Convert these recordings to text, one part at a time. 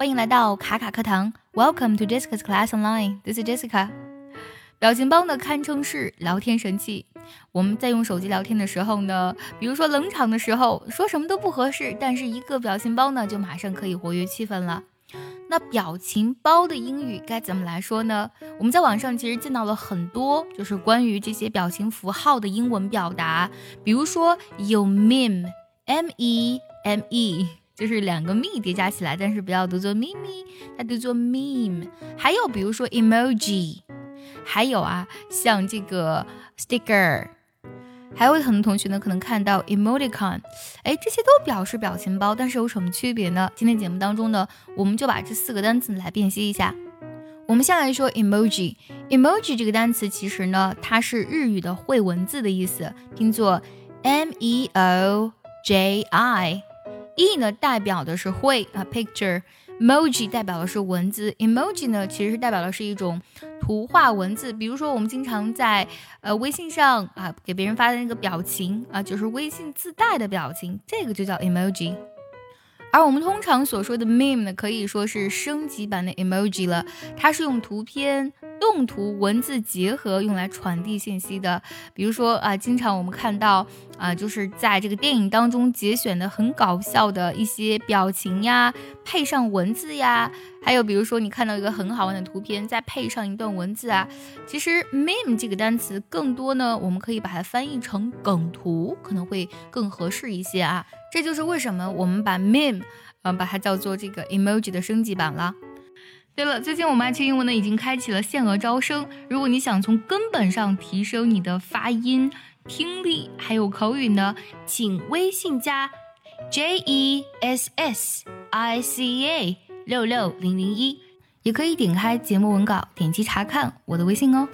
欢迎来到卡卡课堂，Welcome to Jessica's Class Online. This is Jessica. 表情包呢，堪称是聊天神器。我们在用手机聊天的时候呢，比如说冷场的时候，说什么都不合适，但是一个表情包呢，就马上可以活跃气氛了。那表情包的英语该怎么来说呢？我们在网上其实见到了很多，就是关于这些表情符号的英文表达，比如说有 meme，m-e-m-e。就是两个 me 叠加起来，但是不要读作咪咪，它读作 meme。还有比如说 emoji，还有啊，像这个 sticker，还有很多同学呢可能看到 emoticon，哎，这些都表示表情包，但是有什么区别呢？今天节目当中呢，我们就把这四个单词来辨析一下。我们先来说 emoji，emoji 这个单词其实呢，它是日语的会文字的意思，拼作 m e o j i。E 呢代表的是会啊，picture；emoji 代表的是文字，emoji 呢其实是代表的是一种图画文字。比如说我们经常在呃微信上啊给别人发的那个表情啊，就是微信自带的表情，这个就叫 emoji。而我们通常所说的 meme 呢，可以说是升级版的 emoji 了。它是用图片、动图、文字结合，用来传递信息的。比如说啊，经常我们看到啊，就是在这个电影当中节选的很搞笑的一些表情呀，配上文字呀。还有比如说你看到一个很好玩的图片，再配上一段文字啊。其实 meme 这个单词更多呢，我们可以把它翻译成梗图，可能会更合适一些啊。这就是为什么我们把 meme，嗯，把它叫做这个 emoji 的升级版了。对了，最近我们爱趣英文呢已经开启了限额招生，如果你想从根本上提升你的发音、听力还有口语呢，请微信加 J E S S I C A 六六零零一，也可以点开节目文稿，点击查看我的微信哦。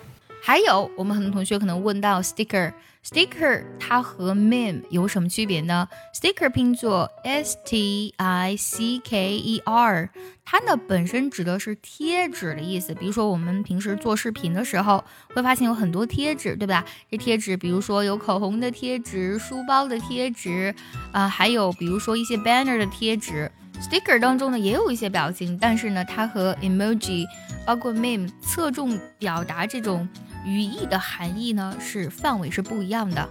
还有，我们很多同学可能问到 sticker，sticker 它和 meme 有什么区别呢？sticker 拼作 s t i c k e r，它呢本身指的是贴纸的意思。比如说我们平时做视频的时候，会发现有很多贴纸，对吧？这贴纸，比如说有口红的贴纸、书包的贴纸，啊，还有比如说一些 banner 的贴纸。sticker 当中呢也有一些表情，但是呢它和 emoji，包括 meme 侧重表达这种。语义的含义呢是范围是不一样的，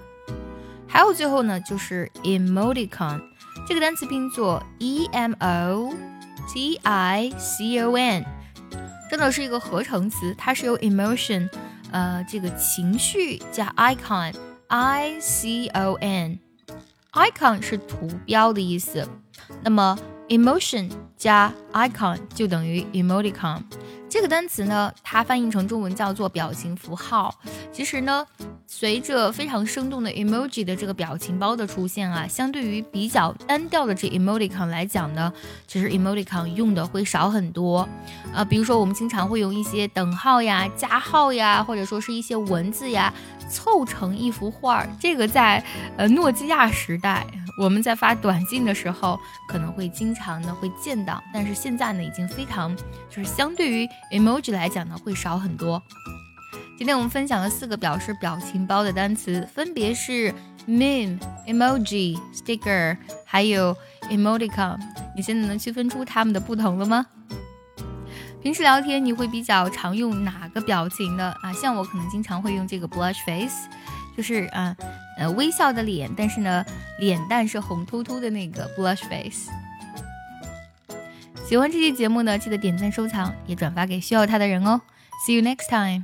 还有最后呢就是 emoticon 这个单词拼作 e m o t i c o n，真的是一个合成词，它是由 emotion 呃这个情绪加 icon i c o n，icon 是图标的意思，那么 emotion 加 icon 就等于 emoticon。这个单词呢，它翻译成中文叫做表情符号。其实呢，随着非常生动的 emoji 的这个表情包的出现啊，相对于比较单调的这 emoticon 来讲呢，其实 emoticon 用的会少很多。啊，比如说我们经常会用一些等号呀、加号呀，或者说是一些文字呀，凑成一幅画儿。这个在呃诺基亚时代。我们在发短信的时候，可能会经常的会见到，但是现在呢，已经非常就是相对于 emoji 来讲呢，会少很多。今天我们分享了四个表示表情包的单词，分别是 meme、emoji、sticker，还有 emoticon。你现在能区分出它们的不同了吗？平时聊天你会比较常用哪个表情呢？啊？像我可能经常会用这个 blush face。就是啊，呃，微笑的脸，但是呢，脸蛋是红突突的那个 blush face。喜欢这期节目呢，记得点赞、收藏，也转发给需要它的人哦。See you next time.